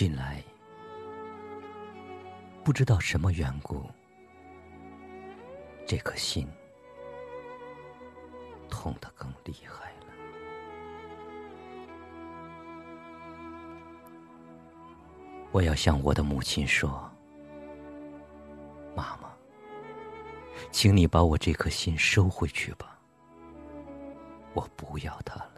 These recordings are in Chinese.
近来，不知道什么缘故，这颗心痛得更厉害了。我要向我的母亲说：“妈妈，请你把我这颗心收回去吧，我不要它了。”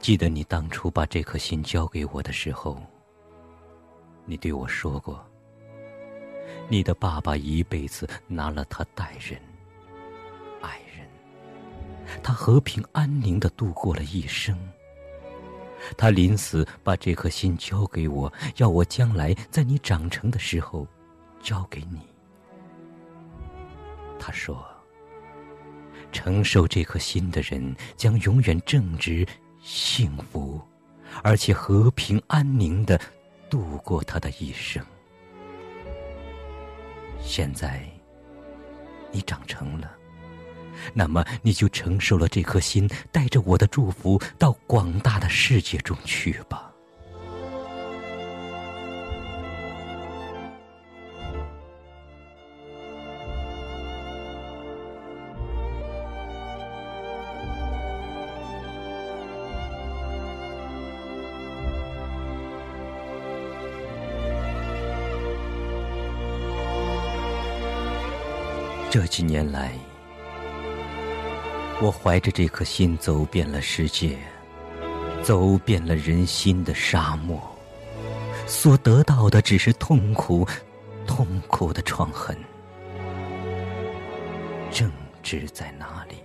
记得你当初把这颗心交给我的时候，你对我说过：“你的爸爸一辈子拿了他待人、爱人，他和平安宁的度过了一生。他临死把这颗心交给我，要我将来在你长成的时候交给你。”他说：“承受这颗心的人将永远正直。”幸福，而且和平安宁的度过他的一生。现在，你长成了，那么你就承受了这颗心，带着我的祝福到广大的世界中去吧。这几年来，我怀着这颗心走遍了世界，走遍了人心的沙漠，所得到的只是痛苦，痛苦的创痕。正直在哪里？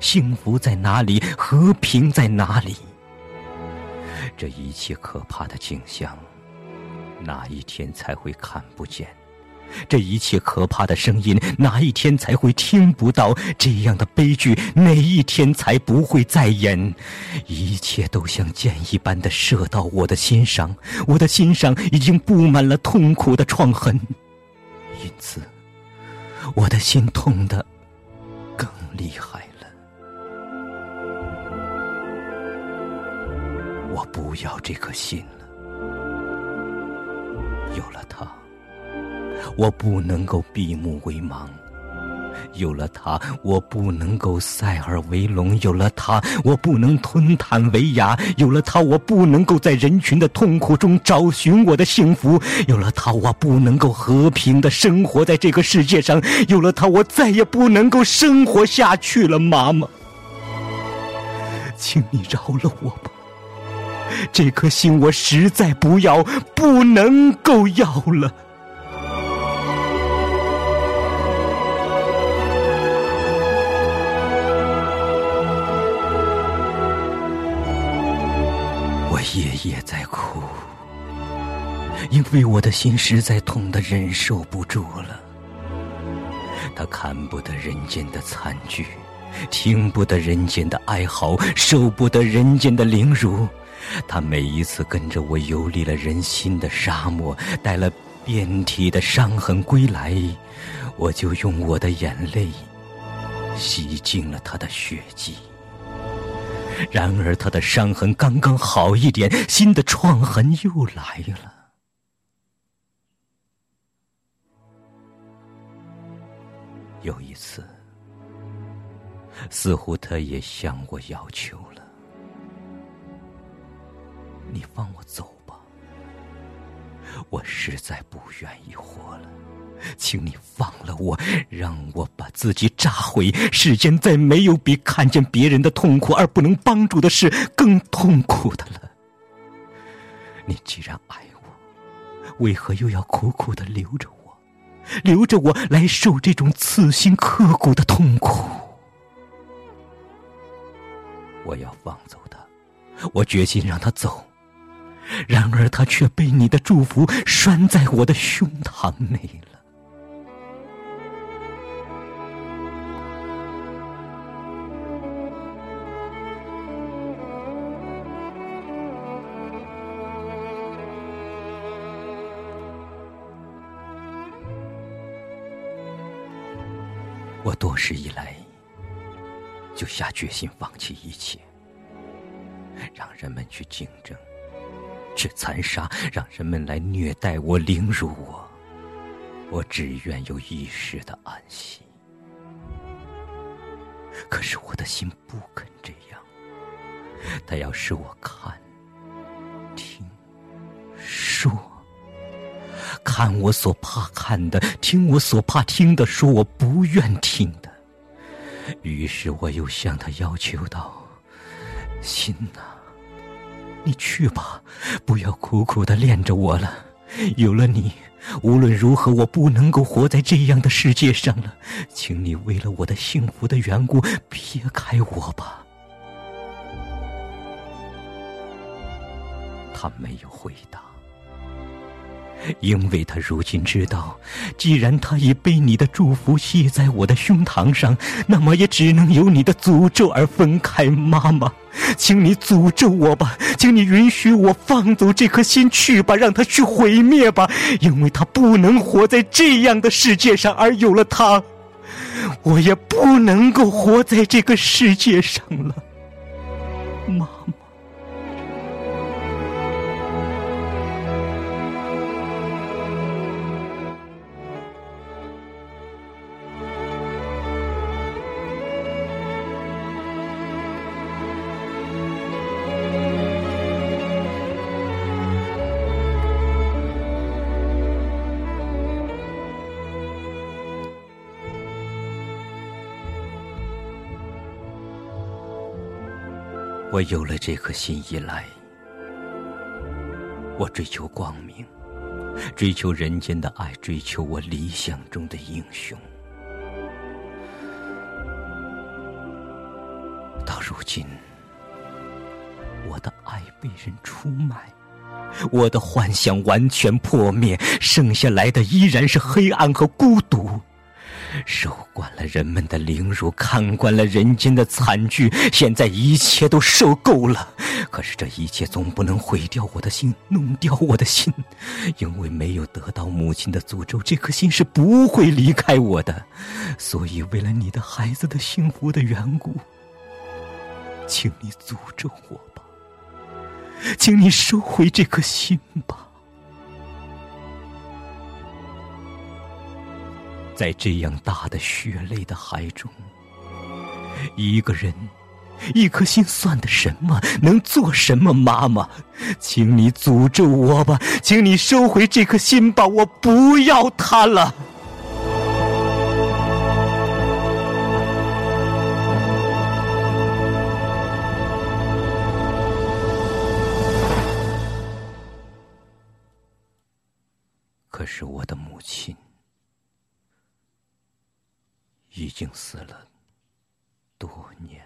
幸福在哪里？和平在哪里？这一切可怕的景象，哪一天才会看不见？这一切可怕的声音，哪一天才会听不到？这样的悲剧，哪一天才不会再演？一切都像箭一般的射到我的心上，我的心上已经布满了痛苦的创痕，因此，我的心痛得更厉害了。我不要这颗心了，我不能够闭目为盲，有了它；我不能够塞耳为聋，有了它；我不能吞痰为哑，有了它；我不能够在人群的痛苦中找寻我的幸福，有了它；我不能够和平的生活在这个世界上，有了它；我再也不能够生活下去了，妈妈，请你饶了我吧！这颗心我实在不要，不能够要了。夜夜在哭，因为我的心实在痛得忍受不住了。他看不得人间的惨剧，听不得人间的哀嚎，受不得人间的凌辱。他每一次跟着我游历了人心的沙漠，带了遍体的伤痕归来，我就用我的眼泪洗净了他的血迹。然而，他的伤痕刚刚好一点，新的创痕又来了。有一次，似乎他也向我要求了：“你放我走吧，我实在不愿意活了。”请你放了我，让我把自己炸毁。世间再没有比看见别人的痛苦而不能帮助的事更痛苦的了。你既然爱我，为何又要苦苦的留着我，留着我来受这种刺心刻骨的痛苦？我要放走他，我决心让他走。然而他却被你的祝福拴在我的胸膛内了。我多时以来就下决心放弃一切，让人们去竞争，去残杀，让人们来虐待我、凌辱我。我只愿有一时的安息。可是我的心不肯这样，他要使我看、听、说，看我所怕看的，听我所怕听的，说我不愿听的。于是我又向他要求道：“心呐，你去吧，不要苦苦的恋着我了。有了你。”无论如何，我不能够活在这样的世界上了，请你为了我的幸福的缘故，撇开我吧。他没有回答。因为他如今知道，既然他已被你的祝福系在我的胸膛上，那么也只能由你的诅咒而分开。妈妈，请你诅咒我吧，请你允许我放走这颗心去吧，让它去毁灭吧，因为他不能活在这样的世界上，而有了他，我也不能够活在这个世界上了，妈我有了这颗心以来，我追求光明，追求人间的爱，追求我理想中的英雄。到如今，我的爱被人出卖，我的幻想完全破灭，剩下来的依然是黑暗和孤独。受惯了人们的凌辱，看惯了人间的惨剧，现在一切都受够了。可是这一切总不能毁掉我的心，弄掉我的心，因为没有得到母亲的诅咒，这颗心是不会离开我的。所以，为了你的孩子的幸福的缘故，请你诅咒我吧，请你收回这颗心吧。在这样大的血泪的海中，一个人，一颗心算得什么？能做什么？妈妈，请你诅咒我吧，请你收回这颗心吧，我不要他了。可是我的母亲。已经死了多年。